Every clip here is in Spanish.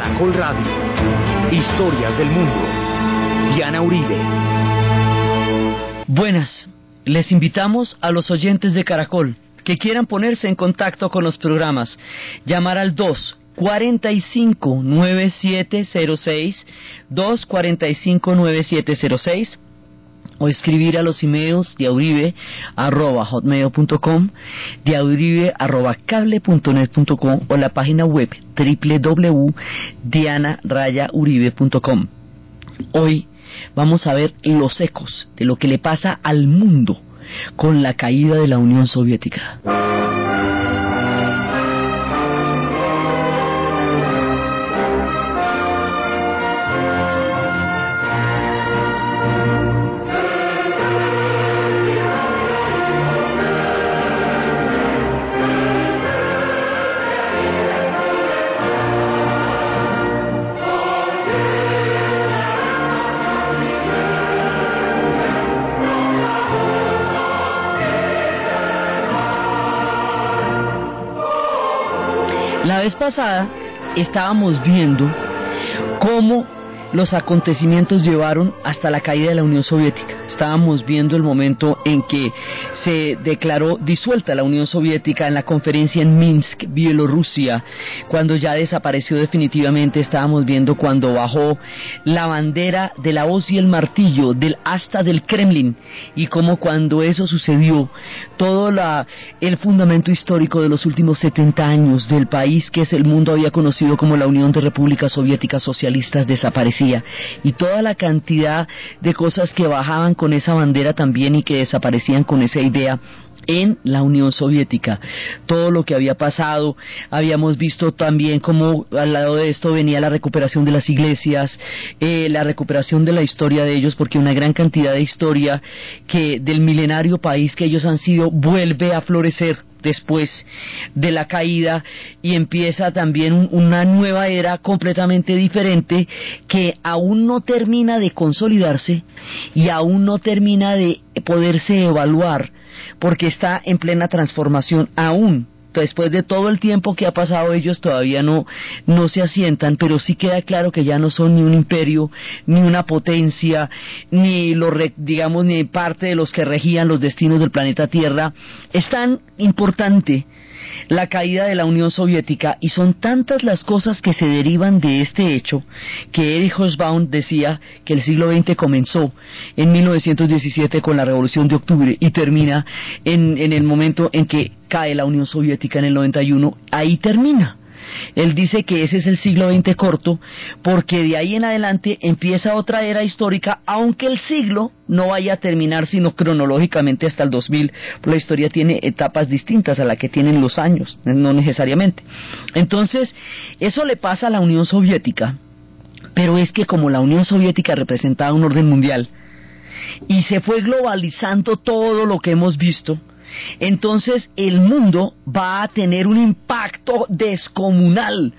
Caracol Radio. Historias del mundo. Diana Uribe. Buenas. Les invitamos a los oyentes de Caracol que quieran ponerse en contacto con los programas. Llamar al 2 45 9706 245 9706 o escribir a los emails de arroba hotmail.com, de arroba cable.net.com o la página web www.dianarayauribe.com. Hoy vamos a ver los ecos de lo que le pasa al mundo con la caída de la Unión Soviética. Vez pasada estábamos viendo cómo los acontecimientos llevaron hasta la caída de la Unión Soviética. Estábamos viendo el momento en que se declaró disuelta la Unión Soviética en la conferencia en Minsk, Bielorrusia, cuando ya desapareció definitivamente. Estábamos viendo cuando bajó la bandera de la hoz y el martillo del asta del Kremlin y cómo cuando eso sucedió, todo la, el fundamento histórico de los últimos 70 años del país que es el mundo había conocido como la Unión de Repúblicas Soviéticas Socialistas desapareció y toda la cantidad de cosas que bajaban con esa bandera también y que desaparecían con esa idea en la Unión Soviética. Todo lo que había pasado, habíamos visto también cómo al lado de esto venía la recuperación de las iglesias, eh, la recuperación de la historia de ellos, porque una gran cantidad de historia que del milenario país que ellos han sido vuelve a florecer después de la caída y empieza también una nueva era completamente diferente que aún no termina de consolidarse y aún no termina de poderse evaluar porque está en plena transformación aún después de todo el tiempo que ha pasado ellos todavía no, no se asientan, pero sí queda claro que ya no son ni un imperio, ni una potencia, ni lo digamos ni parte de los que regían los destinos del planeta Tierra. Es tan importante la caída de la Unión Soviética y son tantas las cosas que se derivan de este hecho que Erich Hobsbawm decía que el siglo XX comenzó en 1917 con la Revolución de Octubre y termina en, en el momento en que cae la Unión Soviética en el 91, ahí termina. Él dice que ese es el siglo XX corto porque de ahí en adelante empieza otra era histórica, aunque el siglo no vaya a terminar sino cronológicamente hasta el 2000. La historia tiene etapas distintas a la que tienen los años, no necesariamente. Entonces, eso le pasa a la Unión Soviética, pero es que como la Unión Soviética representaba un orden mundial, y se fue globalizando todo lo que hemos visto, entonces el mundo va a tener un impacto descomunal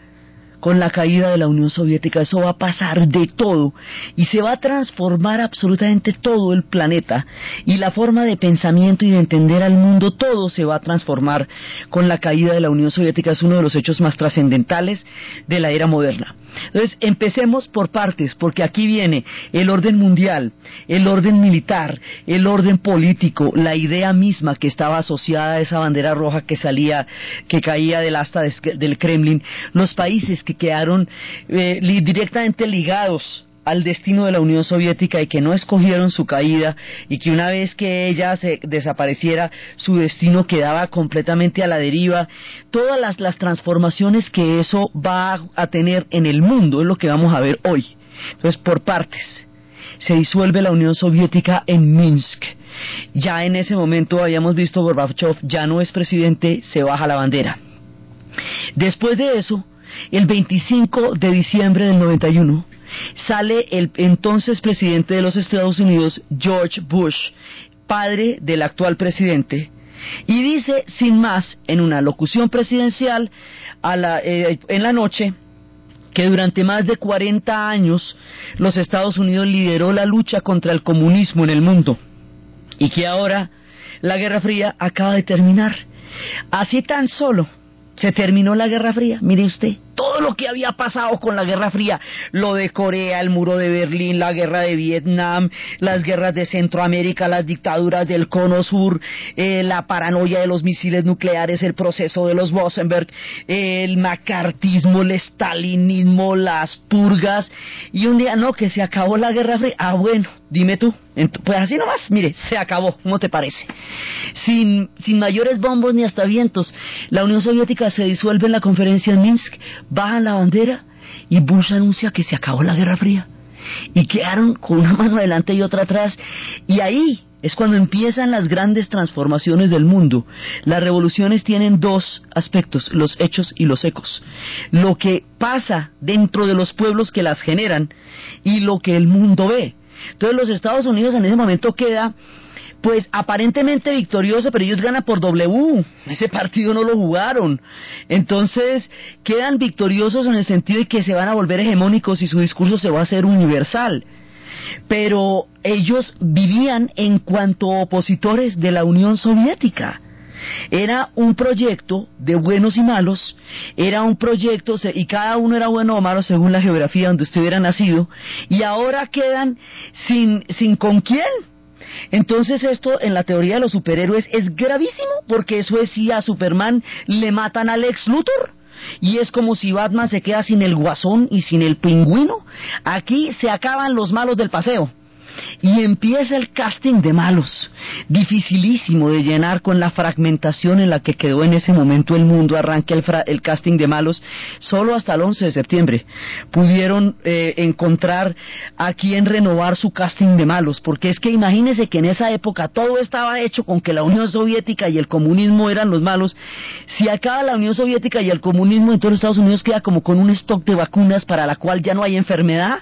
con la caída de la Unión Soviética. Eso va a pasar de todo y se va a transformar absolutamente todo el planeta y la forma de pensamiento y de entender al mundo, todo se va a transformar con la caída de la Unión Soviética. Es uno de los hechos más trascendentales de la era moderna. Entonces, empecemos por partes, porque aquí viene el orden mundial, el orden militar, el orden político, la idea misma que estaba asociada a esa bandera roja que salía, que caía del asta del Kremlin, los países que quedaron eh, directamente ligados al destino de la Unión Soviética y que no escogieron su caída y que una vez que ella se desapareciera su destino quedaba completamente a la deriva todas las, las transformaciones que eso va a tener en el mundo es lo que vamos a ver hoy. Entonces por partes se disuelve la Unión Soviética en Minsk. Ya en ese momento habíamos visto Gorbachev ya no es presidente se baja la bandera. Después de eso el 25 de diciembre del 91 sale el entonces presidente de los Estados Unidos, George Bush, padre del actual presidente, y dice sin más en una locución presidencial eh, en la noche que durante más de 40 años los Estados Unidos lideró la lucha contra el comunismo en el mundo y que ahora la Guerra Fría acaba de terminar. Así tan solo se terminó la Guerra Fría, mire usted todo lo que había pasado con la Guerra Fría, lo de Corea, el muro de Berlín, la guerra de Vietnam, las guerras de Centroamérica, las dictaduras del Cono Sur, eh, la paranoia de los misiles nucleares, el proceso de los Bosenberg, el macartismo, el stalinismo, las purgas, y un día, no, que se acabó la Guerra Fría, ah bueno, dime tú, pues así nomás, mire, se acabó, ¿cómo te parece? Sin, sin mayores bombos ni hasta vientos, la Unión Soviética se disuelve en la conferencia en Minsk, bajan la bandera y Bush anuncia que se acabó la Guerra Fría. Y quedaron con una mano adelante y otra atrás. Y ahí es cuando empiezan las grandes transformaciones del mundo. Las revoluciones tienen dos aspectos, los hechos y los ecos. Lo que pasa dentro de los pueblos que las generan y lo que el mundo ve. Entonces los Estados Unidos en ese momento queda pues aparentemente victorioso, pero ellos ganan por W. Ese partido no lo jugaron. Entonces quedan victoriosos en el sentido de que se van a volver hegemónicos y su discurso se va a hacer universal. Pero ellos vivían en cuanto opositores de la Unión Soviética. Era un proyecto de buenos y malos, era un proyecto, y cada uno era bueno o malo según la geografía donde usted hubiera nacido, y ahora quedan sin, sin con quién. Entonces esto en la teoría de los superhéroes es gravísimo, porque eso es si a Superman le matan al ex Luthor. Y es como si Batman se queda sin el guasón y sin el pingüino. Aquí se acaban los malos del paseo. Y empieza el casting de malos, dificilísimo de llenar con la fragmentación en la que quedó en ese momento el mundo. Arranca el, casting de malos solo hasta el 11 de septiembre. Pudieron eh, encontrar a quien renovar su casting de malos, porque es que imagínense que en esa época todo estaba hecho con que la Unión Soviética y el comunismo eran los malos. Si acaba la Unión Soviética y el comunismo, entonces Estados Unidos queda como con un stock de vacunas para la cual ya no hay enfermedad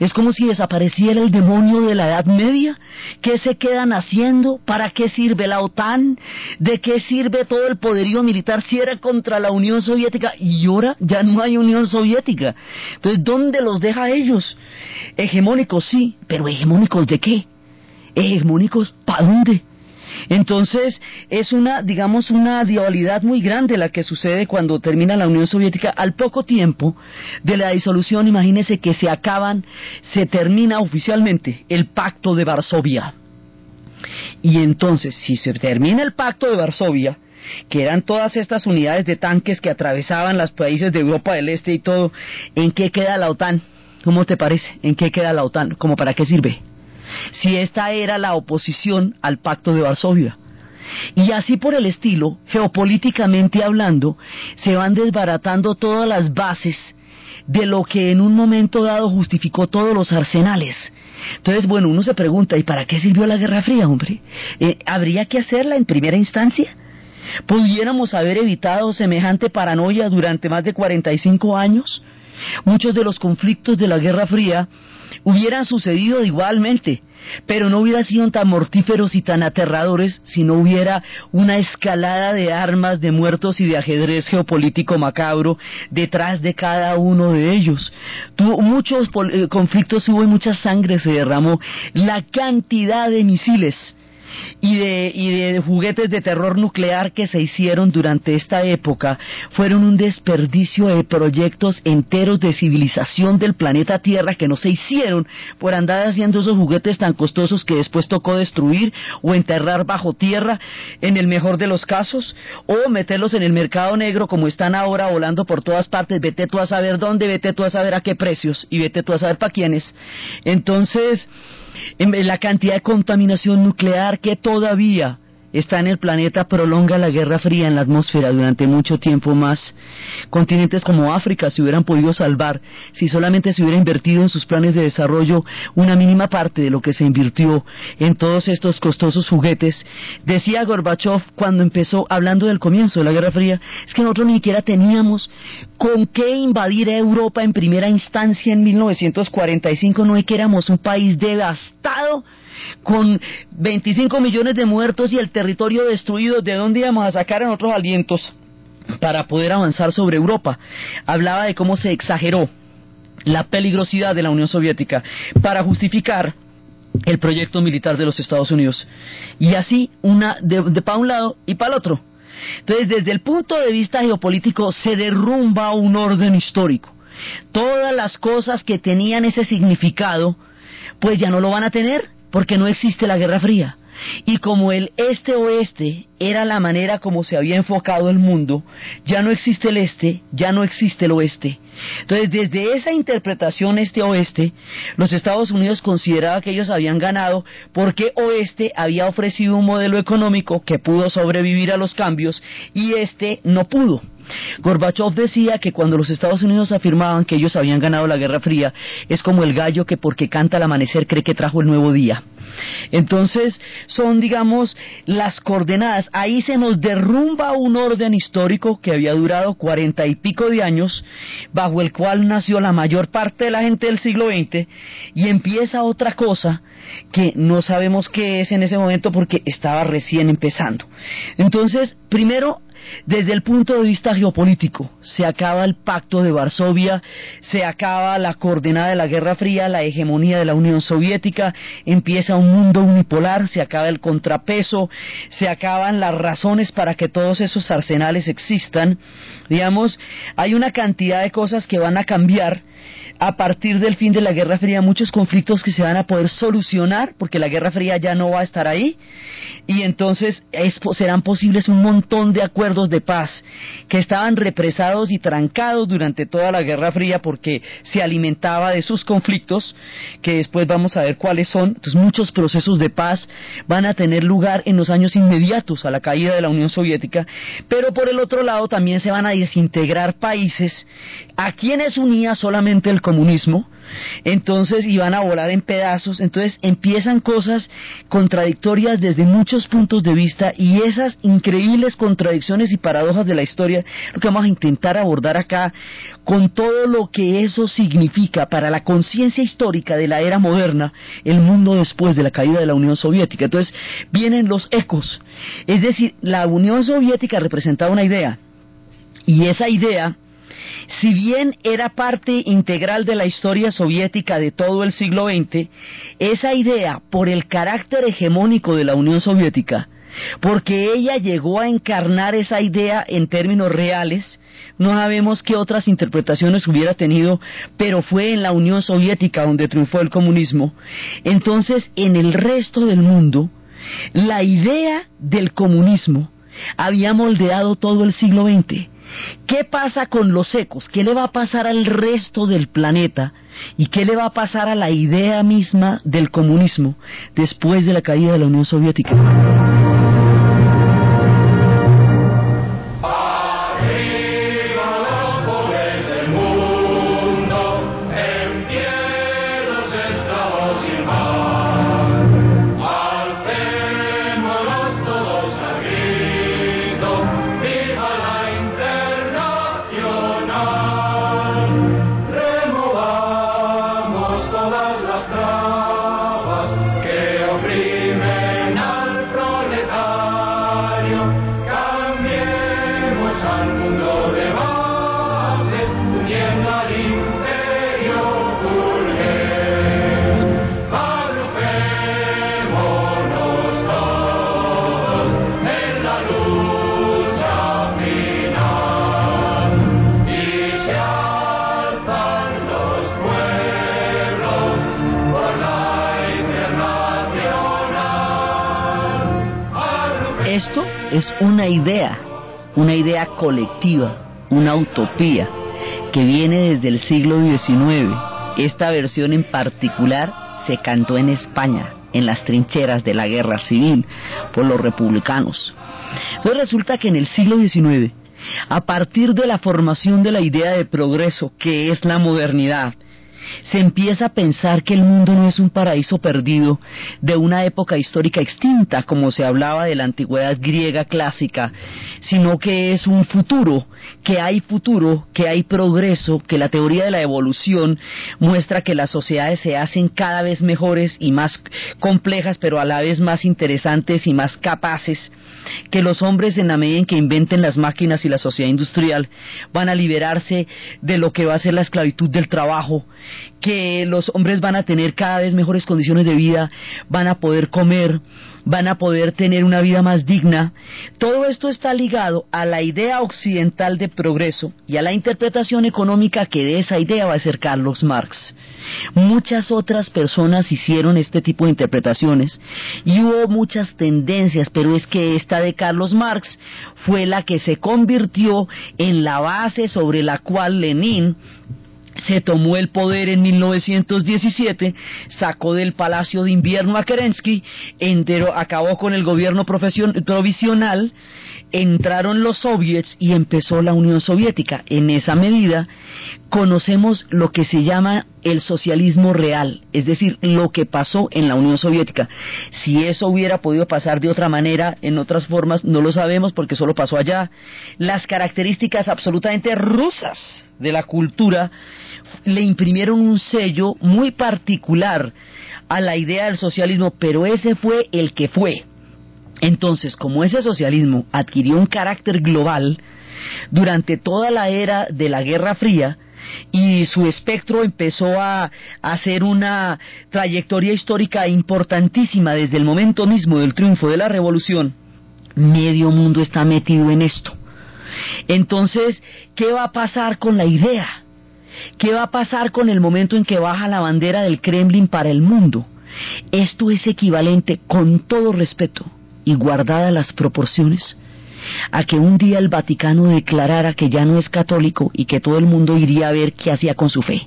es como si desapareciera el demonio de la Edad Media. ¿Qué se quedan haciendo? ¿Para qué sirve la OTAN? ¿De qué sirve todo el poderío militar si era contra la Unión Soviética? Y ahora ya no hay Unión Soviética. Entonces, ¿dónde los deja ellos? Hegemónicos, sí, pero hegemónicos de qué? Hegemónicos, ¿para dónde? Entonces, es una, digamos, una dualidad muy grande la que sucede cuando termina la Unión Soviética. Al poco tiempo de la disolución, imagínese que se acaban, se termina oficialmente el Pacto de Varsovia. Y entonces, si se termina el Pacto de Varsovia, que eran todas estas unidades de tanques que atravesaban los países de Europa del Este y todo, ¿en qué queda la OTAN? ¿Cómo te parece? ¿En qué queda la OTAN? ¿Cómo para qué sirve? Si esta era la oposición al pacto de Varsovia. Y así por el estilo, geopolíticamente hablando, se van desbaratando todas las bases de lo que en un momento dado justificó todos los arsenales. Entonces, bueno, uno se pregunta, ¿y para qué sirvió la Guerra Fría, hombre? Eh, ¿Habría que hacerla en primera instancia? ¿Pudiéramos haber evitado semejante paranoia durante más de 45 años? Muchos de los conflictos de la Guerra Fría hubieran sucedido igualmente, pero no hubieran sido tan mortíferos y tan aterradores si no hubiera una escalada de armas, de muertos y de ajedrez geopolítico macabro detrás de cada uno de ellos. Muchos eh, conflictos hubo y mucha sangre se derramó. La cantidad de misiles y de, y de juguetes de terror nuclear que se hicieron durante esta época fueron un desperdicio de proyectos enteros de civilización del planeta Tierra que no se hicieron por andar haciendo esos juguetes tan costosos que después tocó destruir o enterrar bajo tierra en el mejor de los casos o meterlos en el mercado negro como están ahora volando por todas partes, vete tú a saber dónde, vete tú a saber a qué precios y vete tú a saber para quiénes. Entonces, la cantidad de contaminación nuclear que todavía está en el planeta prolonga la Guerra Fría en la atmósfera durante mucho tiempo más. Continentes como África se hubieran podido salvar si solamente se hubiera invertido en sus planes de desarrollo una mínima parte de lo que se invirtió en todos estos costosos juguetes. Decía Gorbachev cuando empezó hablando del comienzo de la Guerra Fría, es que nosotros ni siquiera teníamos con qué invadir a Europa en primera instancia en 1945, no es que éramos un país devastado con 25 millones de muertos y el territorio destruido, ¿de dónde íbamos a sacar en otros alientos para poder avanzar sobre Europa? Hablaba de cómo se exageró la peligrosidad de la Unión Soviética para justificar el proyecto militar de los Estados Unidos. Y así, una de, para un lado y para el otro. Entonces, desde el punto de vista geopolítico, se derrumba un orden histórico. Todas las cosas que tenían ese significado, pues ya no lo van a tener, porque no existe la Guerra Fría. Y como el este-oeste era la manera como se había enfocado el mundo, ya no existe el este, ya no existe el oeste. Entonces, desde esa interpretación este-oeste, los Estados Unidos consideraba que ellos habían ganado porque oeste había ofrecido un modelo económico que pudo sobrevivir a los cambios y este no pudo. Gorbachev decía que cuando los Estados Unidos afirmaban que ellos habían ganado la Guerra Fría, es como el gallo que porque canta al amanecer cree que trajo el nuevo día. Entonces, son, digamos, las coordenadas. Ahí se nos derrumba un orden histórico que había durado cuarenta y pico de años, bajo el cual nació la mayor parte de la gente del siglo XX, y empieza otra cosa que no sabemos qué es en ese momento porque estaba recién empezando. Entonces, primero, desde el punto de vista geopolítico, se acaba el pacto de Varsovia, se acaba la coordenada de la Guerra Fría, la hegemonía de la Unión Soviética, empieza un mundo unipolar, se acaba el contrapeso, se acaban las razones para que todos esos arsenales existan. Digamos, hay una cantidad de cosas que van a cambiar a partir del fin de la Guerra Fría muchos conflictos que se van a poder solucionar porque la Guerra Fría ya no va a estar ahí y entonces serán posibles un montón de acuerdos de paz que estaban represados y trancados durante toda la Guerra Fría porque se alimentaba de sus conflictos que después vamos a ver cuáles son. Entonces muchos procesos de paz van a tener lugar en los años inmediatos a la caída de la Unión Soviética, pero por el otro lado también se van a desintegrar países a quienes unía solamente el comunismo, entonces iban a volar en pedazos, entonces empiezan cosas contradictorias desde muchos puntos de vista y esas increíbles contradicciones y paradojas de la historia, lo que vamos a intentar abordar acá con todo lo que eso significa para la conciencia histórica de la era moderna, el mundo después de la caída de la Unión Soviética. Entonces vienen los ecos, es decir, la Unión Soviética representaba una idea y esa idea si bien era parte integral de la historia soviética de todo el siglo XX, esa idea, por el carácter hegemónico de la Unión Soviética, porque ella llegó a encarnar esa idea en términos reales, no sabemos qué otras interpretaciones hubiera tenido, pero fue en la Unión Soviética donde triunfó el comunismo. Entonces, en el resto del mundo, la idea del comunismo había moldeado todo el siglo XX. ¿Qué pasa con los ecos? ¿Qué le va a pasar al resto del planeta? ¿Y qué le va a pasar a la idea misma del comunismo después de la caída de la Unión Soviética? Es una idea, una idea colectiva, una utopía que viene desde el siglo XIX. Esta versión en particular se cantó en España, en las trincheras de la guerra civil, por los republicanos. Entonces resulta que en el siglo XIX, a partir de la formación de la idea de progreso, que es la modernidad, se empieza a pensar que el mundo no es un paraíso perdido de una época histórica extinta, como se hablaba de la antigüedad griega clásica, sino que es un futuro, que hay futuro, que hay progreso, que la teoría de la evolución muestra que las sociedades se hacen cada vez mejores y más complejas, pero a la vez más interesantes y más capaces, que los hombres en la medida en que inventen las máquinas y la sociedad industrial van a liberarse de lo que va a ser la esclavitud del trabajo, que los hombres van a tener cada vez mejores condiciones de vida, van a poder comer, van a poder tener una vida más digna. Todo esto está ligado a la idea occidental de progreso y a la interpretación económica que de esa idea va a ser Carlos Marx. Muchas otras personas hicieron este tipo de interpretaciones y hubo muchas tendencias, pero es que esta de Carlos Marx fue la que se convirtió en la base sobre la cual Lenin se tomó el poder en 1917, sacó del Palacio de Invierno a Kerensky, enteró, acabó con el gobierno provisional, entraron los soviets y empezó la Unión Soviética. En esa medida conocemos lo que se llama el socialismo real, es decir, lo que pasó en la Unión Soviética. Si eso hubiera podido pasar de otra manera, en otras formas, no lo sabemos porque solo pasó allá. Las características absolutamente rusas de la cultura le imprimieron un sello muy particular a la idea del socialismo, pero ese fue el que fue. Entonces, como ese socialismo adquirió un carácter global durante toda la era de la Guerra Fría, y su espectro empezó a, hacer una trayectoria histórica importantísima desde el momento mismo del triunfo de la revolución, medio mundo está metido en esto. Entonces, ¿qué va a pasar con la idea? ¿Qué va a pasar con el momento en que baja la bandera del Kremlin para el mundo? Esto es equivalente, con todo respeto y guardadas las proporciones, a que un día el Vaticano declarara que ya no es católico y que todo el mundo iría a ver qué hacía con su fe.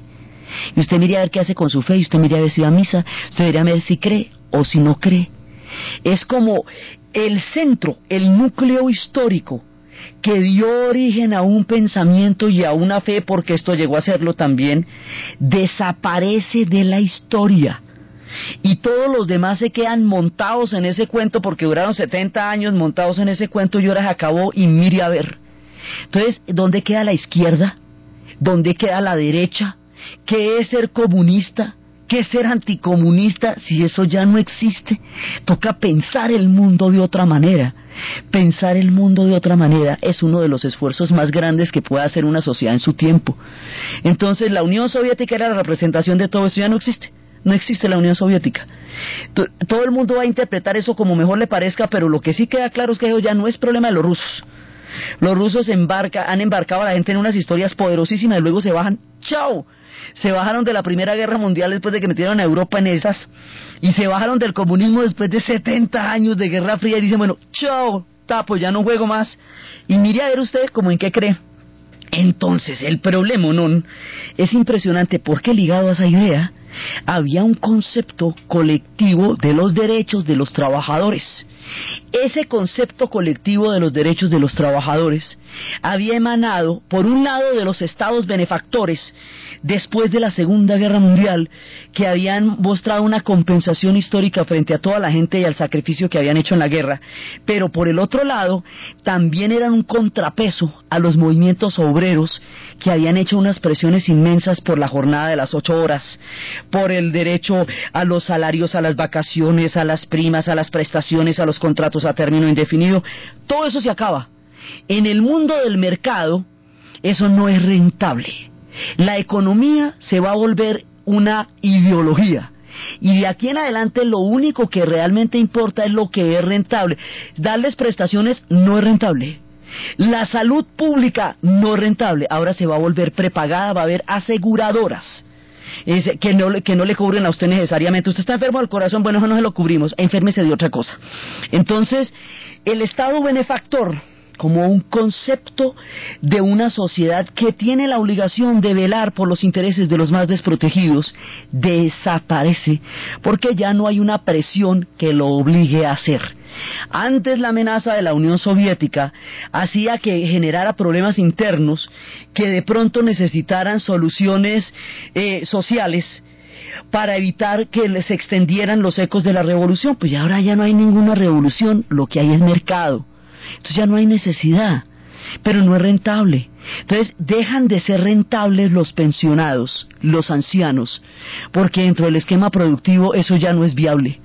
Y usted miraría a ver qué hace con su fe, y usted miraría a ver si va a misa, usted miraría a ver si cree o si no cree. Es como el centro, el núcleo histórico que dio origen a un pensamiento y a una fe, porque esto llegó a serlo también, desaparece de la historia y todos los demás se quedan montados en ese cuento porque duraron 70 años montados en ese cuento y ahora se acabó y mire a ver. Entonces, ¿dónde queda la izquierda? ¿Dónde queda la derecha? ¿Qué es ser comunista? ¿Qué ser anticomunista si eso ya no existe? Toca pensar el mundo de otra manera. Pensar el mundo de otra manera es uno de los esfuerzos más grandes que puede hacer una sociedad en su tiempo. Entonces la Unión Soviética era la representación de todo eso, ya no existe no existe la Unión Soviética. Todo el mundo va a interpretar eso como mejor le parezca, pero lo que sí queda claro es que eso ya no es problema de los rusos. Los rusos embarca, han embarcado a la gente en unas historias poderosísimas y luego se bajan. ¡Chao! Se bajaron de la Primera Guerra Mundial después de que metieron a Europa en esas. Y se bajaron del comunismo después de 70 años de Guerra Fría y dicen, bueno, chao, tapo, ya no juego más. Y mire a ver usted como en qué cree. Entonces, el problema, ¿no? Es impresionante porque ligado a esa idea había un concepto colectivo de los derechos de los trabajadores. Ese concepto colectivo de los derechos de los trabajadores había emanado, por un lado, de los estados benefactores después de la Segunda Guerra Mundial, que habían mostrado una compensación histórica frente a toda la gente y al sacrificio que habían hecho en la guerra, pero por el otro lado, también eran un contrapeso a los movimientos obreros que habían hecho unas presiones inmensas por la jornada de las ocho horas, por el derecho a los salarios, a las vacaciones, a las primas, a las prestaciones, a los contratos a término indefinido. Todo eso se acaba. En el mundo del mercado, eso no es rentable. La economía se va a volver una ideología. Y de aquí en adelante lo único que realmente importa es lo que es rentable. Darles prestaciones no es rentable. La salud pública no es rentable. Ahora se va a volver prepagada, va a haber aseguradoras. que, no, que no le cubren a usted necesariamente. Usted está enfermo del corazón, bueno, eso no se lo cubrimos, enférmese de otra cosa. Entonces, el Estado benefactor como un concepto de una sociedad que tiene la obligación de velar por los intereses de los más desprotegidos, desaparece porque ya no hay una presión que lo obligue a hacer. Antes la amenaza de la Unión Soviética hacía que generara problemas internos que de pronto necesitaran soluciones eh, sociales para evitar que les extendieran los ecos de la revolución. Pues ahora ya no hay ninguna revolución, lo que hay es mercado entonces ya no hay necesidad, pero no es rentable. Entonces dejan de ser rentables los pensionados, los ancianos, porque dentro del esquema productivo eso ya no es viable.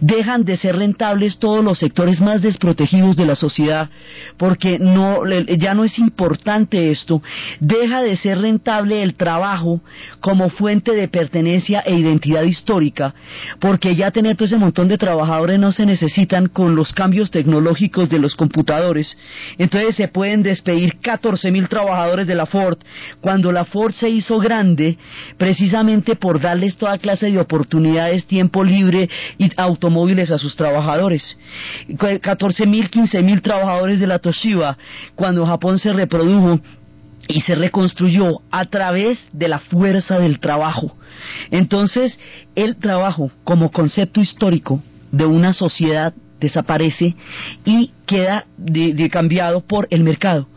Dejan de ser rentables todos los sectores más desprotegidos de la sociedad, porque no, ya no es importante esto, deja de ser rentable el trabajo como fuente de pertenencia e identidad histórica, porque ya tener todo ese montón de trabajadores no se necesitan con los cambios tecnológicos de los computadores, entonces se pueden despedir 14 mil trabajadores de la Ford, cuando la Ford se hizo grande precisamente por darles toda clase de oportunidades, tiempo libre y automóviles a sus trabajadores. 14 mil, 15 mil trabajadores de la Toshiba cuando Japón se reprodujo y se reconstruyó a través de la fuerza del trabajo. Entonces, el trabajo como concepto histórico de una sociedad desaparece y queda cambiado por el mercado.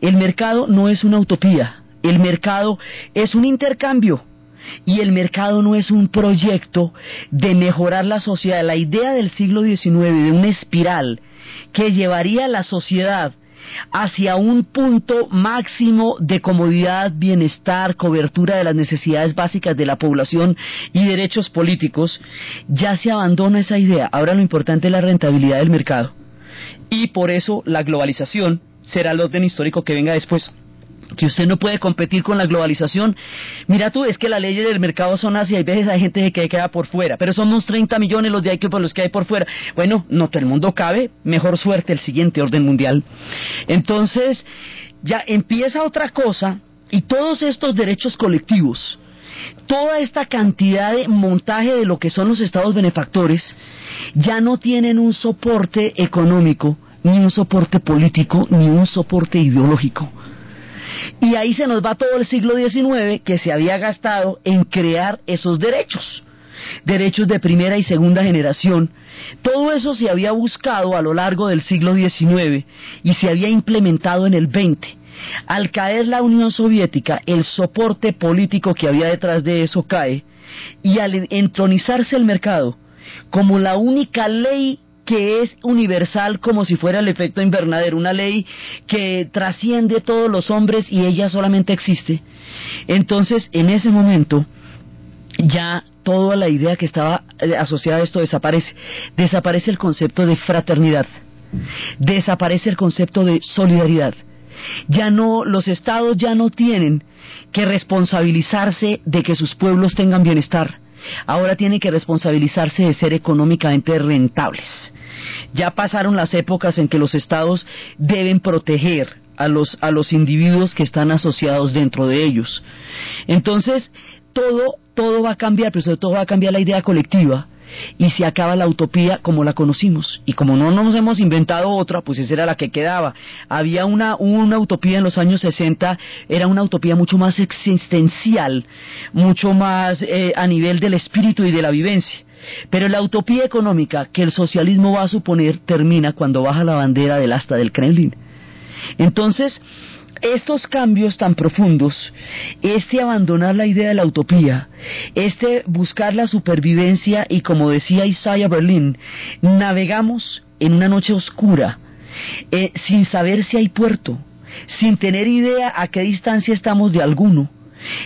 El mercado no es una utopía, el mercado es un intercambio y el mercado no es un proyecto de mejorar la sociedad. La idea del siglo XIX de una espiral que llevaría a la sociedad hacia un punto máximo de comodidad, bienestar, cobertura de las necesidades básicas de la población y derechos políticos, ya se abandona esa idea. Ahora lo importante es la rentabilidad del mercado. Y por eso la globalización será el orden histórico que venga después que usted no puede competir con la globalización. Mira tú, es que las leyes del mercado son así, hay veces hay gente que queda por fuera, pero somos 30 millones los de ahí que los que hay por fuera. Bueno, no todo el mundo cabe, mejor suerte el siguiente orden mundial. Entonces, ya empieza otra cosa y todos estos derechos colectivos, toda esta cantidad de montaje de lo que son los estados benefactores, ya no tienen un soporte económico, ni un soporte político, ni un soporte ideológico y ahí se nos va todo el siglo XIX que se había gastado en crear esos derechos derechos de primera y segunda generación. Todo eso se había buscado a lo largo del siglo XIX y se había implementado en el XX. Al caer la Unión Soviética, el soporte político que había detrás de eso cae y al entronizarse el mercado como la única ley que es universal como si fuera el efecto invernadero, una ley que trasciende todos los hombres y ella solamente existe. Entonces, en ese momento, ya toda la idea que estaba eh, asociada a esto desaparece. Desaparece el concepto de fraternidad. Desaparece el concepto de solidaridad. Ya no, los estados ya no tienen que responsabilizarse de que sus pueblos tengan bienestar. Ahora tienen que responsabilizarse de ser económicamente rentables. Ya pasaron las épocas en que los estados deben proteger a los, a los individuos que están asociados dentro de ellos. Entonces, todo, todo va a cambiar, pero sobre todo va a cambiar la idea colectiva y se acaba la utopía como la conocimos. Y como no nos hemos inventado otra, pues esa era la que quedaba. Había una, una utopía en los años 60, era una utopía mucho más existencial, mucho más eh, a nivel del espíritu y de la vivencia. Pero la utopía económica que el socialismo va a suponer termina cuando baja la bandera del asta del Kremlin. Entonces, estos cambios tan profundos, este abandonar la idea de la utopía, este buscar la supervivencia y como decía Isaiah Berlin, navegamos en una noche oscura, eh, sin saber si hay puerto, sin tener idea a qué distancia estamos de alguno,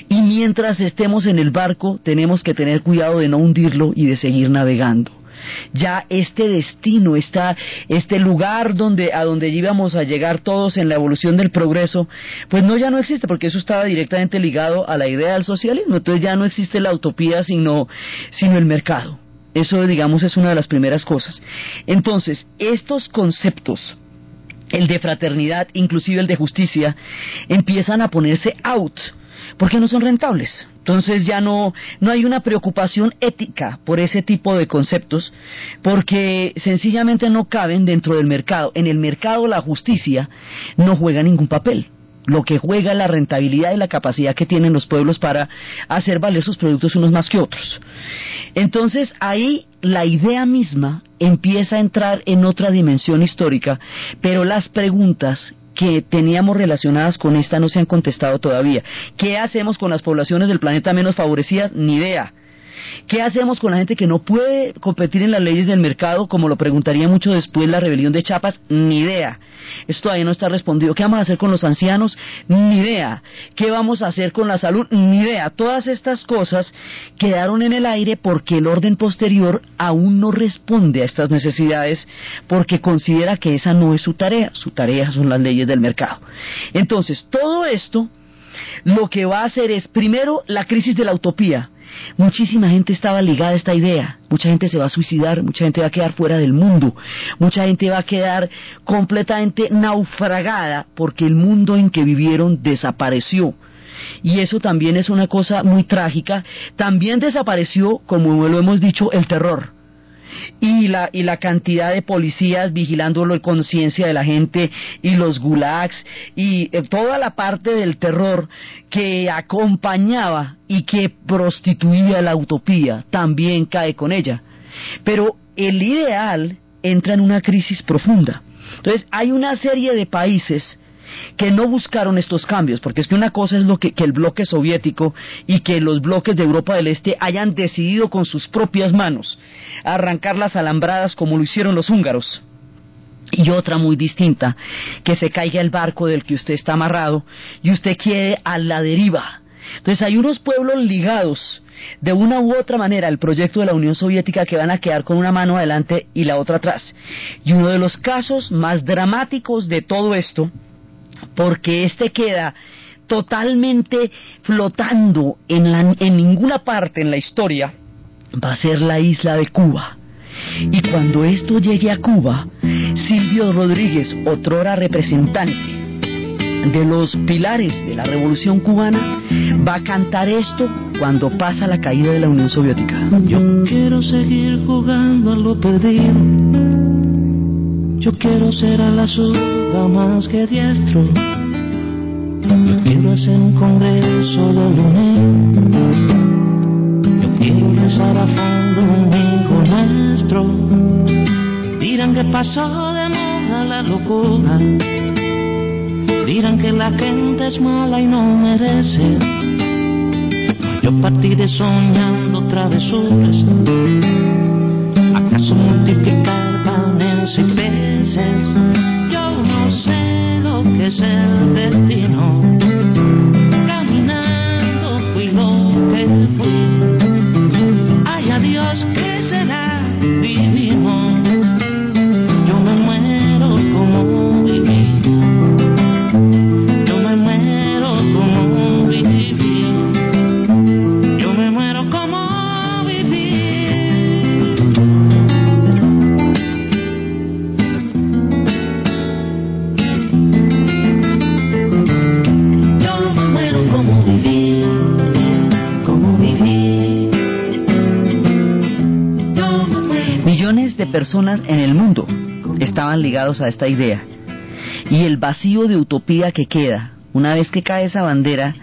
y mientras estemos en el barco tenemos que tener cuidado de no hundirlo y de seguir navegando. Ya este destino, está este lugar donde a donde íbamos a llegar todos en la evolución del progreso, pues no ya no existe porque eso estaba directamente ligado a la idea del socialismo. Entonces ya no existe la utopía sino sino el mercado. Eso digamos es una de las primeras cosas. Entonces, estos conceptos el de fraternidad, inclusive el de justicia, empiezan a ponerse out porque no son rentables. Entonces ya no, no hay una preocupación ética por ese tipo de conceptos, porque sencillamente no caben dentro del mercado. En el mercado la justicia no juega ningún papel. Lo que juega la rentabilidad y la capacidad que tienen los pueblos para hacer valer sus productos unos más que otros. Entonces ahí la idea misma empieza a entrar en otra dimensión histórica, pero las preguntas que teníamos relacionadas con esta no se han contestado todavía. ¿Qué hacemos con las poblaciones del planeta menos favorecidas? Ni idea. ¿Qué hacemos con la gente que no puede competir en las leyes del mercado, como lo preguntaría mucho después la rebelión de Chiapas? Ni idea. Esto todavía no está respondido. ¿Qué vamos a hacer con los ancianos? Ni idea. ¿Qué vamos a hacer con la salud? Ni idea. Todas estas cosas quedaron en el aire porque el orden posterior aún no responde a estas necesidades porque considera que esa no es su tarea. Su tarea son las leyes del mercado. Entonces, todo esto lo que va a hacer es, primero, la crisis de la utopía. Muchísima gente estaba ligada a esta idea. Mucha gente se va a suicidar, mucha gente va a quedar fuera del mundo, mucha gente va a quedar completamente naufragada porque el mundo en que vivieron desapareció. Y eso también es una cosa muy trágica. También desapareció, como lo hemos dicho, el terror y la, y la cantidad de policías vigilando la conciencia de la gente y los gulags y eh, toda la parte del terror que acompañaba y que prostituía la utopía también cae con ella. Pero el ideal entra en una crisis profunda. Entonces hay una serie de países que no buscaron estos cambios, porque es que una cosa es lo que, que, el bloque soviético y que los bloques de Europa del Este hayan decidido con sus propias manos arrancar las alambradas como lo hicieron los húngaros. Y otra muy distinta, que se caiga el barco del que usted está amarrado y usted quede a la deriva. Entonces hay unos pueblos ligados de una u otra manera al proyecto de la Unión Soviética que van a quedar con una mano adelante y la otra atrás. Y uno de los casos más dramáticos de todo esto porque este queda totalmente flotando en, ninguna parte en la historia, va a ser la isla de Cuba. Y cuando esto llegue a Cuba, Silvio Rodríguez, otrora representante de los pilares de la revolución cubana, va a cantar esto cuando pasa la caída de la Unión Soviética. Yo quiero seguir jugando a lo perdido. Yo quiero ser a la más que diestro. Yo quiero hacer un congreso de lunes. Yo quiero rezar a fondo un hijo nuestro. Dirán que pasó de moda la locura. Dirán que la gente es mala y no merece. Yo partiré soñando travesuras. ¿Acaso multiplicar es el destino. A esta idea. Y el vacío de utopía que queda, una vez que cae esa bandera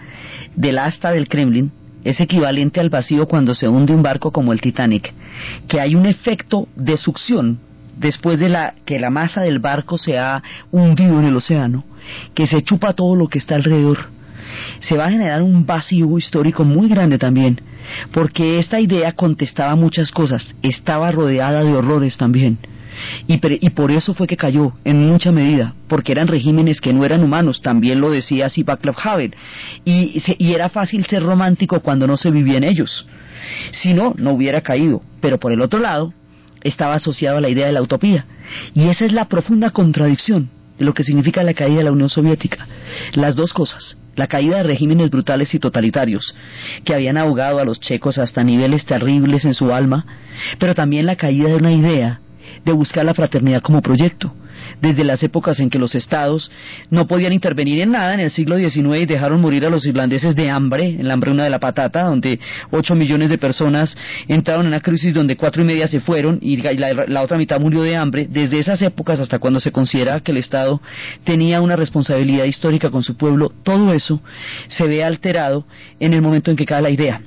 del asta del Kremlin, es equivalente al vacío cuando se hunde un barco como el Titanic, que hay un efecto de succión después de la que la masa del barco se ha hundido en el océano, que se chupa todo lo que está alrededor. Se va a generar un vacío histórico muy grande también, porque esta idea contestaba muchas cosas, estaba rodeada de horrores también. Y, y por eso fue que cayó, en mucha medida, porque eran regímenes que no eran humanos, también lo decía así Václav Havel, y, se- y era fácil ser romántico cuando no se vivía en ellos. Si no, no hubiera caído. Pero por el otro lado, estaba asociado a la idea de la utopía. Y esa es la profunda contradicción de lo que significa la caída de la Unión Soviética. Las dos cosas. La caída de regímenes brutales y totalitarios que habían ahogado a los checos hasta niveles terribles en su alma, pero también la caída de una idea de buscar la fraternidad como proyecto. Desde las épocas en que los estados no podían intervenir en nada en el siglo XIX y dejaron morir a los irlandeses de hambre, en la hambruna de la patata, donde 8 millones de personas entraron en una crisis donde cuatro y media se fueron y la, la otra mitad murió de hambre. Desde esas épocas hasta cuando se considera que el Estado tenía una responsabilidad histórica con su pueblo, todo eso se ve alterado en el momento en que cae la idea.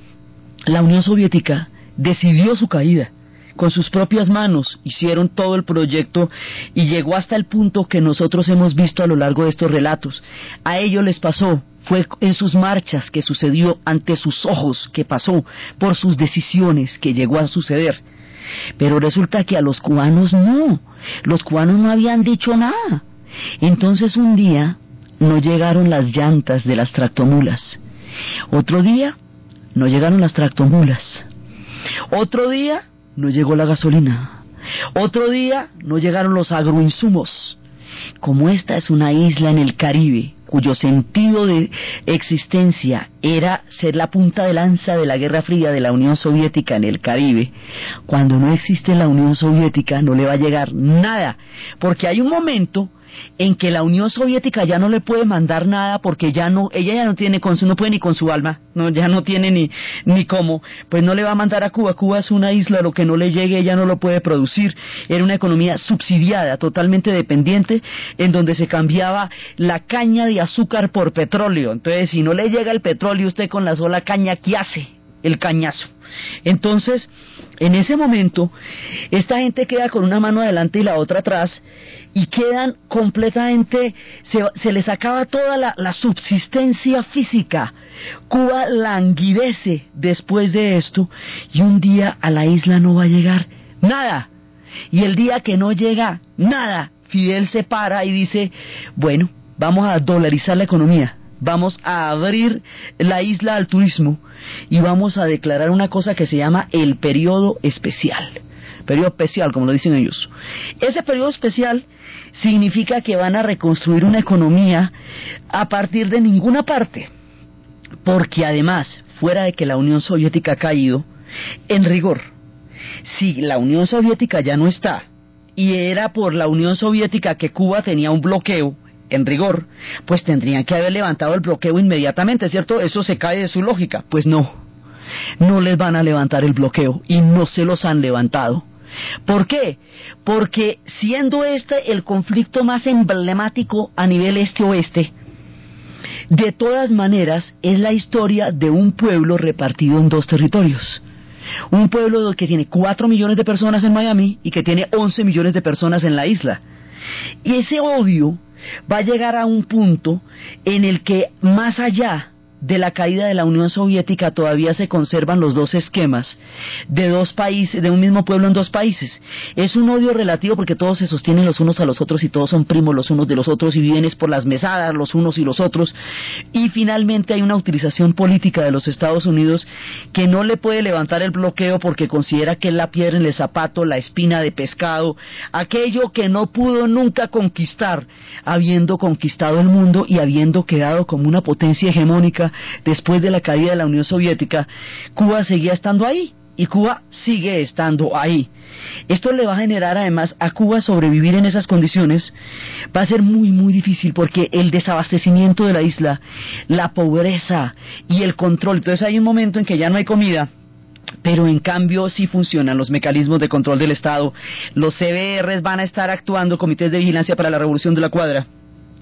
La Unión Soviética decidió su caída con sus propias manos hicieron todo el proyecto y llegó hasta el punto que nosotros hemos visto a lo largo de estos relatos. A ellos les pasó fue en sus marchas que sucedió ante sus ojos, que pasó por sus decisiones, que llegó a suceder. Pero resulta que a los cubanos no, los cubanos no habían dicho nada. Entonces un día no llegaron las llantas de las tractomulas. Otro día no llegaron las tractomulas. Otro día no llegó la gasolina. Otro día no llegaron los agroinsumos. Como esta es una isla en el Caribe, cuyo sentido de existencia era ser la punta de lanza de la Guerra Fría de la Unión Soviética en el Caribe, cuando no existe la Unión Soviética no le va a llegar nada, porque hay un momento en que la Unión Soviética ya no le puede mandar nada porque ya no, ella ya no tiene con su, no puede ni con su alma, no, ya no tiene ni, ni cómo, pues no le va a mandar a Cuba, Cuba es una isla, lo que no le llegue ella no lo puede producir, era una economía subsidiada, totalmente dependiente, en donde se cambiaba la caña de azúcar por petróleo, entonces si no le llega el petróleo usted con la sola caña, ¿qué hace? El cañazo. Entonces, en ese momento, esta gente queda con una mano adelante y la otra atrás y quedan completamente, se, les acaba toda la, la subsistencia física. Cuba languidece después de esto y un día a la isla no va a llegar nada. Y el día que no llega nada, Fidel se para y dice, bueno, vamos a dolarizar la economía vamos a abrir la isla al turismo y vamos a declarar una cosa que se llama el periodo especial. Periodo especial, como lo dicen ellos. Ese periodo especial significa que van a reconstruir una economía a partir de ninguna parte. Porque además, fuera de que la Unión Soviética ha caído, en rigor, si la Unión Soviética ya no está, y era por la Unión Soviética que Cuba tenía un bloqueo, en rigor, pues tendrían que haber levantado el bloqueo inmediatamente, ¿cierto? Eso se cae de su lógica. Pues no, no les van a levantar el bloqueo y no se los han levantado. ¿Por qué? Porque siendo este el conflicto más emblemático a nivel este-oeste, de todas maneras es la historia de un pueblo repartido en dos territorios. Un pueblo que tiene 4 millones de personas en Miami y que tiene 11 millones de personas en la isla. Y ese odio va a llegar a un punto en el que más allá de la caída de la Unión Soviética todavía se conservan los dos esquemas de dos países, de un mismo pueblo en dos países. Es un odio relativo porque todos se sostienen los unos a los otros y todos son primos los unos de los otros y viven por las mesadas los unos y los otros. Y finalmente hay una utilización política de los Estados Unidos que no le puede levantar el bloqueo porque considera que es la piedra en el zapato, la espina de pescado, aquello que no pudo nunca conquistar, habiendo conquistado el mundo y habiendo quedado como una potencia hegemónica después de la caída de la Unión Soviética, Cuba seguía estando ahí y Cuba sigue estando ahí. Esto le va a generar además a Cuba sobrevivir en esas condiciones. Va a ser muy, muy difícil porque el desabastecimiento de la isla, la pobreza y el control. Entonces hay un momento en que ya no hay comida. Pero en cambio sí funcionan los mecanismos de control del Estado. Los CBRs van a estar actuando, comités de vigilancia para la revolución de la cuadra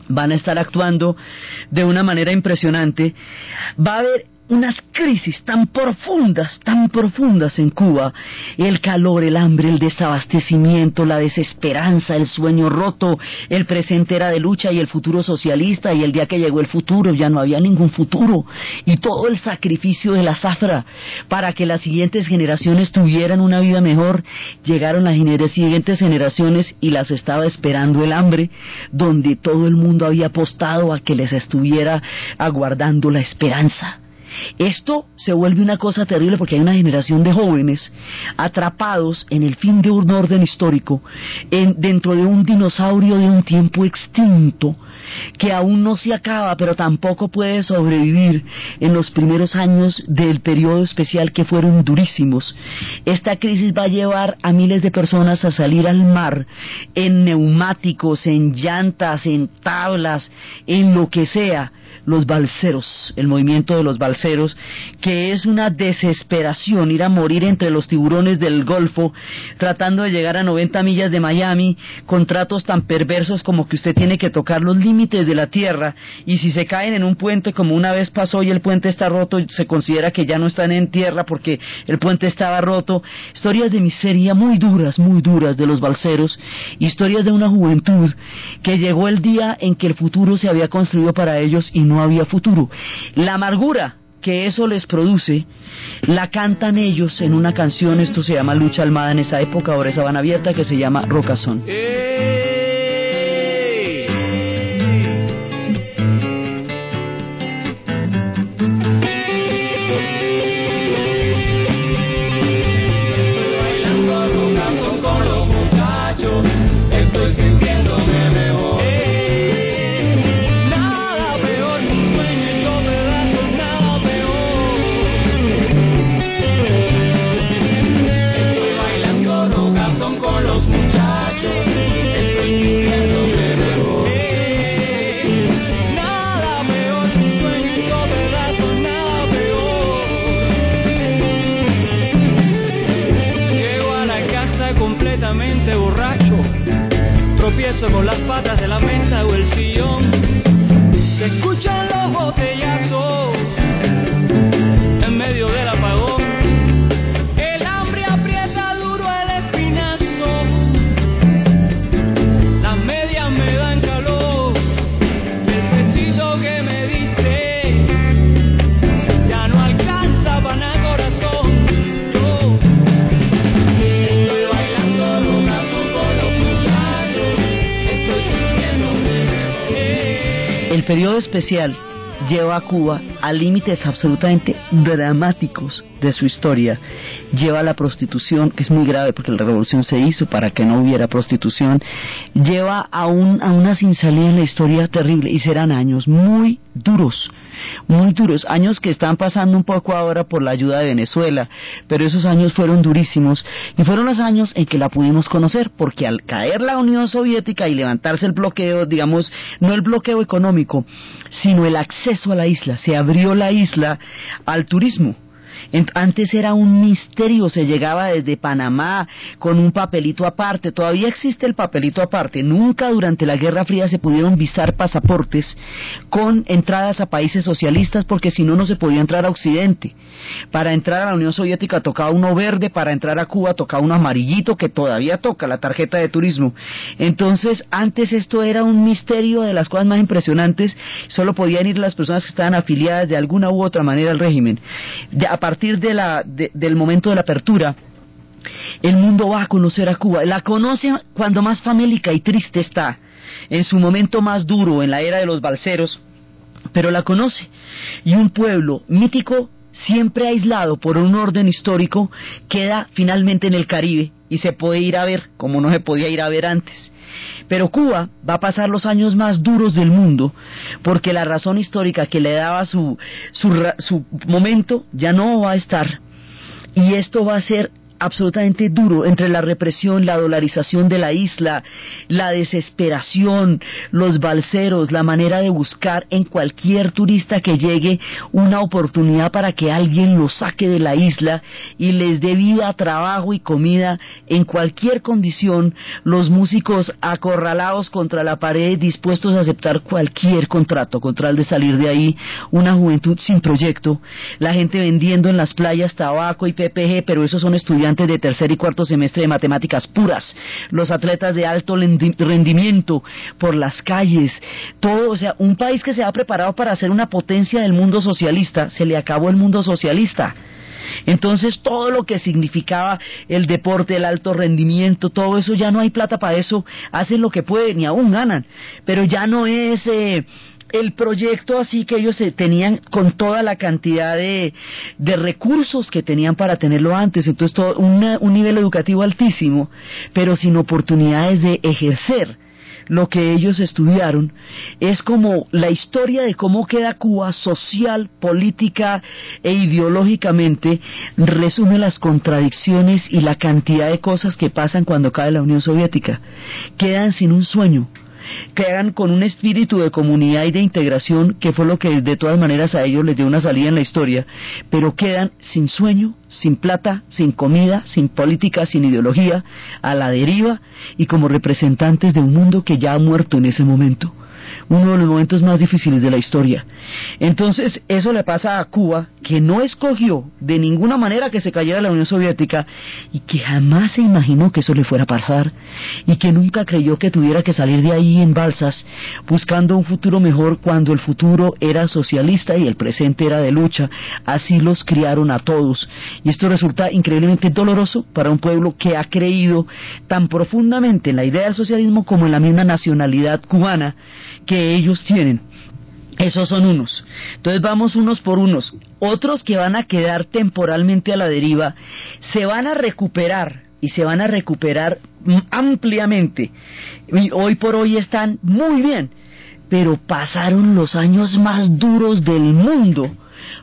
van a estar actuando de una manera impresionante. Va a haber unas crisis tan profundas, tan profundas en Cuba, el calor, el hambre, el desabastecimiento, la desesperanza, el sueño roto, el presente era de lucha y el futuro socialista y el día que llegó el futuro ya no había ningún futuro y todo el sacrificio de la zafra para que las siguientes generaciones tuvieran una vida mejor, llegaron las siguientes generaciones y las estaba esperando el hambre, donde todo el mundo había apostado a que les estuviera aguardando la esperanza. Esto se vuelve una cosa terrible porque hay una generación de jóvenes atrapados en el fin de un orden histórico, en, dentro de un dinosaurio de un tiempo extinto, que aún no se acaba, pero tampoco puede sobrevivir en los primeros años del periodo especial que fueron durísimos. Esta crisis va a llevar a miles de personas a salir al mar en neumáticos, en llantas, en tablas, en lo que sea, los balseros, el movimiento de los balseros, que es una desesperación ir a morir entre los tiburones del Golfo, tratando de llegar a 90 millas de Miami, con tratos tan perversos como que usted tiene que tocar los límites de la tierra, y si se caen en un puente como una vez pasó y el puente está roto, se considera que ya no están en tierra porque el puente estaba roto. Historias de miseria muy duras, muy duras de los balseros, historias de una juventud que llegó el día en que el futuro se había construido para ellos no había futuro. La amargura que eso les produce, la cantan ellos en una canción, esto se llama Lucha Almada en esa época, ahora esa van abierta, que se llama Rocazón. Con las patas de la mesa o el sillón. Se escuchan los botellazos periodo especial lleva a Cuba a límites absolutamente dramáticos de su historia. Lleva a la prostitución, que es muy grave porque la revolución se hizo para que no hubiera prostitución. Lleva a, un, a una sin salida en la historia terrible y serán años muy duros, muy duros. Años que están pasando un poco ahora por la ayuda de Venezuela, pero esos años fueron durísimos y fueron los años en que la pudimos conocer porque al caer la Unión Soviética y levantarse el bloqueo, digamos, no el bloqueo económico, sino el acceso a la isla, se abrió la isla al turismo. Antes era un misterio, se llegaba desde Panamá con un papelito aparte, todavía existe el papelito aparte, nunca durante la Guerra Fría se pudieron visar pasaportes con entradas a países socialistas porque si no, no se podía entrar a Occidente. Para entrar a la Unión Soviética tocaba uno verde, para entrar a Cuba tocaba uno amarillito que todavía toca la tarjeta de turismo. Entonces, antes esto era un misterio de las cosas más impresionantes, solo podían ir las personas que estaban afiliadas de alguna u otra manera al régimen. De- a partir de- del momento de la apertura, el mundo va a conocer a Cuba. La conoce cuando más famélica y triste está, en su momento más duro, en la era de los balseros, pero la conoce. Y un pueblo mítico, siempre aislado por un orden histórico, queda finalmente en el Caribe y se puede ir a ver como no se podía ir a ver antes. Pero Cuba va a pasar los años más duros del mundo porque la razón histórica que le daba su, su, su momento ya no va a estar. Y esto va a ser absolutamente duro entre la represión, la dolarización de la isla, la desesperación, los balseros, la manera de buscar en cualquier turista que llegue una oportunidad para que alguien lo saque de la isla y les dé vida, trabajo y comida en cualquier condición, los músicos acorralados contra la pared dispuestos a aceptar cualquier contrato con tal de salir de ahí, una juventud sin proyecto, la gente vendiendo en las playas tabaco y PPG, pero esos son estudiantes de tercer y cuarto semestre de matemáticas puras, los atletas de alto rendimiento por las calles, todo, o sea, un país que se ha preparado para ser una potencia del mundo socialista, se le acabó el mundo socialista. Entonces todo lo que significaba el deporte, el alto rendimiento, todo eso ya no hay plata para eso, hacen lo que pueden y aún ganan, pero ya no es eh, el proyecto así que ellos eh, tenían con toda la cantidad de, de recursos que tenían para tenerlo antes, entonces todo una- un nivel educativo altísimo, pero sin oportunidades de ejercer. Lo que ellos estudiaron es como la historia de cómo queda Cuba social, política e ideológicamente resume las contradicciones y la cantidad de cosas que pasan cuando cae la Unión Soviética. Quedan sin un sueño, quedan con un espíritu de comunidad y de integración que fue lo que de todas maneras a ellos les dio una salida en la historia, pero quedan sin sueño, sin plata, sin comida, sin política, sin ideología, a la deriva y como representantes de un mundo que ya ha muerto en ese momento. Uno de los momentos más difíciles de la historia. Entonces, eso le pasa a Cuba, que no escogió de ninguna manera que se cayera la Unión Soviética y que jamás se imaginó que eso le fuera a pasar y que nunca creyó que tuviera que salir de ahí en balsas buscando un futuro mejor cuando el futuro era socialista y el presente era de lucha. Así los criaron a todos. Y esto resulta increíblemente doloroso para un pueblo que ha creído tan profundamente en la idea del socialismo como en la misma nacionalidad cubana que ellos tienen. Esos son unos. Entonces vamos unos por unos. Otros que van a quedar temporalmente a la deriva se van a recuperar y se van a recuperar ampliamente. Y hoy por hoy están muy bien, pero pasaron los años más duros del mundo.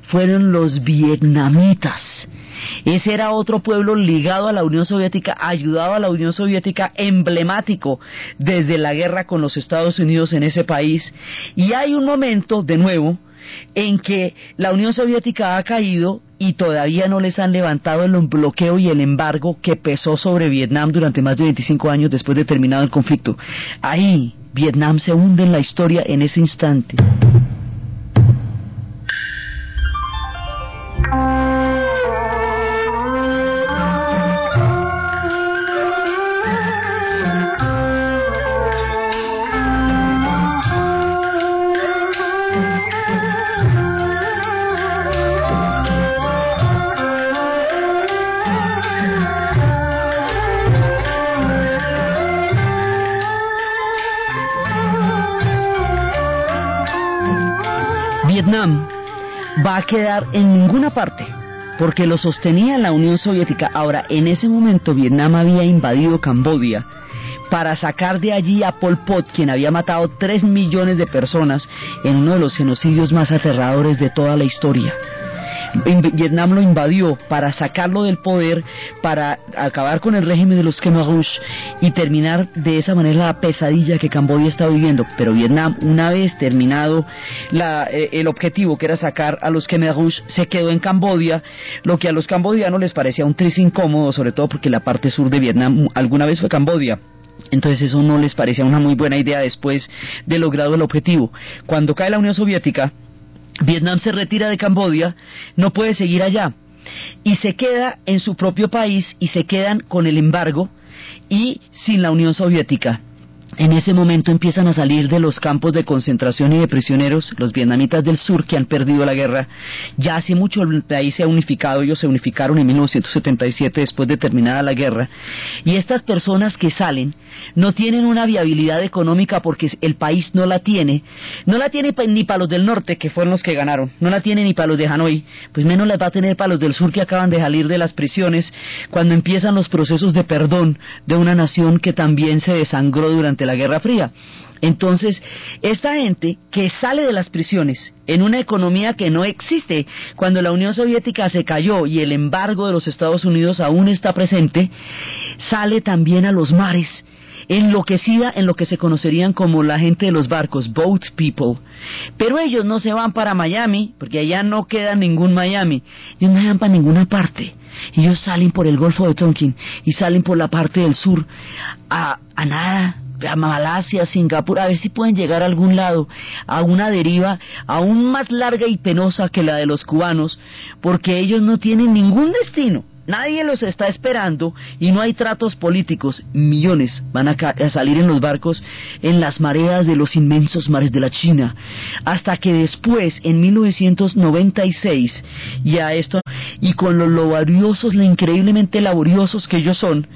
Fueron los vietnamitas. Ese era otro pueblo ligado a la Unión Soviética, ayudado a la Unión Soviética, emblemático desde la guerra con los Estados Unidos en ese país. Y hay un momento, de nuevo, en que la Unión Soviética ha caído y todavía no les han levantado el bloqueo y el embargo que pesó sobre Vietnam durante más de 25 años después de terminado el conflicto. Ahí Vietnam se hunde en la historia en ese instante. Vietnam va a quedar en ninguna parte porque lo sostenía la Unión Soviética. Ahora, en ese momento Vietnam había invadido Cambodia para sacar de allí a Pol Pot, quien había matado 3 millones de personas en uno de los genocidios más aterradores de toda la historia. Vietnam lo invadió para sacarlo del poder, para acabar con el régimen de los Khmer Rouge y terminar de esa manera la pesadilla que Camboya está viviendo. Pero Vietnam, una vez terminado la, eh, el objetivo que era sacar a los Khmer Rouge, se quedó en Camboya, lo que a los cambodianos les parecía un tris incómodo, sobre todo porque la parte sur de Vietnam alguna vez fue Camboya. Entonces eso no les parecía una muy buena idea después de logrado el objetivo. Cuando cae la Unión Soviética, Vietnam se retira de Camboya, no puede seguir allá y se queda en su propio país y se quedan con el embargo y sin la Unión Soviética. En ese momento empiezan a salir de los campos de concentración y de prisioneros los vietnamitas del sur que han perdido la guerra. Ya hace mucho el país se ha unificado, ellos se unificaron en 1977 después de terminada la guerra. Y estas personas que salen no tienen una viabilidad económica porque el país no la tiene. No la tiene ni para los del norte, que fueron los que ganaron. No la tiene ni para los de Hanoi. Pues menos la va a tener para los del sur que acaban de salir de las prisiones cuando empiezan los procesos de perdón de una nación que también se desangró durante la Guerra Fría. Entonces, esta gente que sale de las prisiones en una economía que no existe, cuando la Unión Soviética se cayó y el embargo de los Estados Unidos aún está presente, sale también a los mares enloquecida en lo que se conocerían como la gente de los barcos, boat people. Pero ellos no se van para Miami, porque allá no queda ningún Miami. Ellos no van para ninguna parte. Ellos salen por el Golfo de Tonkin y salen por la parte del sur a nada, a Malasia, Singapur, a ver si pueden llegar a algún lado, a una deriva aún más larga y penosa que la de los cubanos, porque ellos no tienen ningún destino. Nadie los está esperando y no hay tratos políticos. Millones van a, a, salir en los barcos en las mareas de los inmensos mares de la China. Hasta que después, en 1996, ya esto, y con los laboriosos, lo increíblemente laboriosos que ellos son,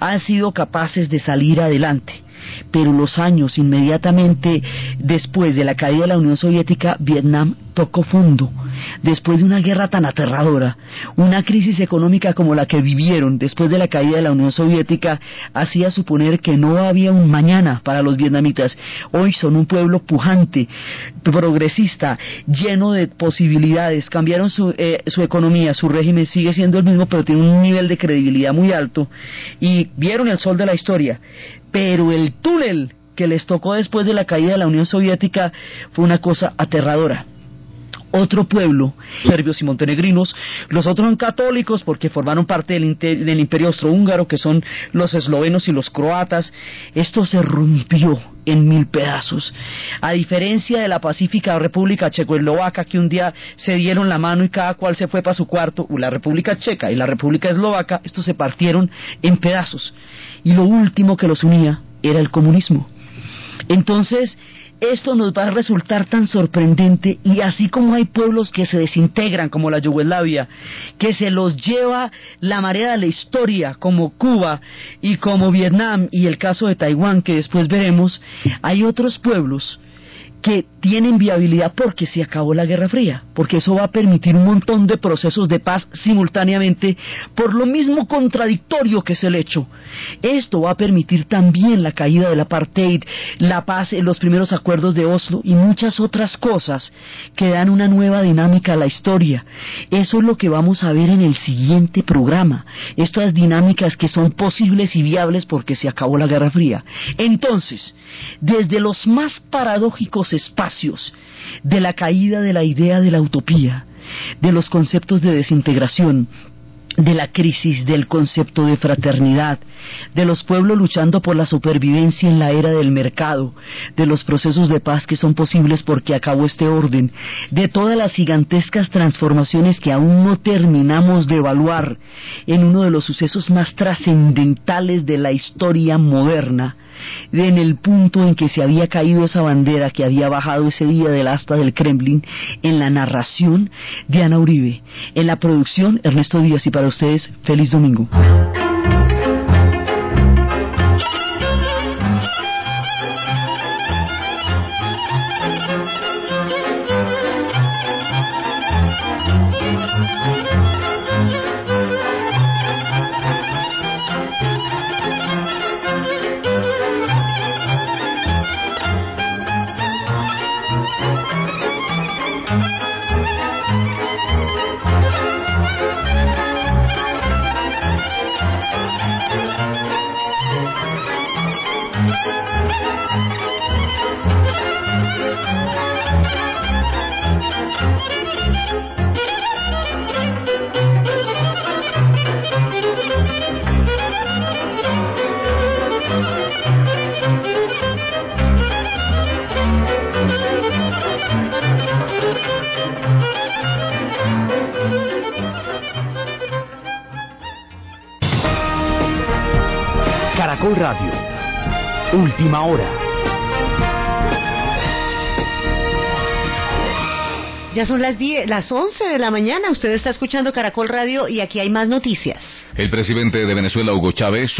han sido capaces de salir adelante pero los años inmediatamente después de la caída de la Unión Soviética, Vietnam tocó fondo. Después de una guerra tan aterradora, una crisis económica como la que vivieron después de la caída de la Unión Soviética hacía suponer que no había un mañana para los vietnamitas. Hoy son un pueblo pujante, progresista, lleno de posibilidades. Cambiaron su, eh, su economía, su régimen sigue siendo el mismo, pero tiene un nivel de credibilidad muy alto y vieron el sol de la historia. Pero el túnel que les tocó después de la caída de la Unión Soviética fue una cosa aterradora otro pueblo, serbios y montenegrinos, los otros son católicos porque formaron parte del, del imperio austrohúngaro, que son los eslovenos y los croatas. Esto se rompió en mil pedazos. A diferencia de la pacífica República Checoslovaca, que un día se dieron la mano y cada cual se fue para su cuarto, la República Checa y la República Eslovaca, estos se partieron en pedazos. Y lo último que los unía era el comunismo. Entonces, esto nos va a resultar tan sorprendente y así como hay pueblos que se desintegran como la Yugoslavia, que se los lleva la marea de la historia como Cuba y como Vietnam y el caso de Taiwán que después veremos, hay otros pueblos que tienen viabilidad porque se acabó la Guerra Fría, porque eso va a permitir un montón de procesos de paz simultáneamente, por lo mismo contradictorio que es el hecho. Esto va a permitir también la caída del apartheid, la paz en los primeros acuerdos de Oslo y muchas otras cosas que dan una nueva dinámica a la historia. Eso es lo que vamos a ver en el siguiente programa, estas dinámicas que son posibles y viables porque se acabó la Guerra Fría. Entonces, desde los más paradójicos espacios de la caída de la idea de la utopía, de los conceptos de desintegración, de la crisis del concepto de fraternidad, de los pueblos luchando por la supervivencia en la era del mercado, de los procesos de paz que son posibles porque acabó este orden, de todas las gigantescas transformaciones que aún no terminamos de evaluar en uno de los sucesos más trascendentales de la historia moderna, en el punto en que se había caído esa bandera que había bajado ese día del asta del Kremlin, en la narración de Ana Uribe, en la producción Ernesto Díaz y para ustedes feliz domingo. Son las 10, las 11 de la mañana. Usted está escuchando Caracol Radio y aquí hay más noticias. El presidente de Venezuela, Hugo Chávez,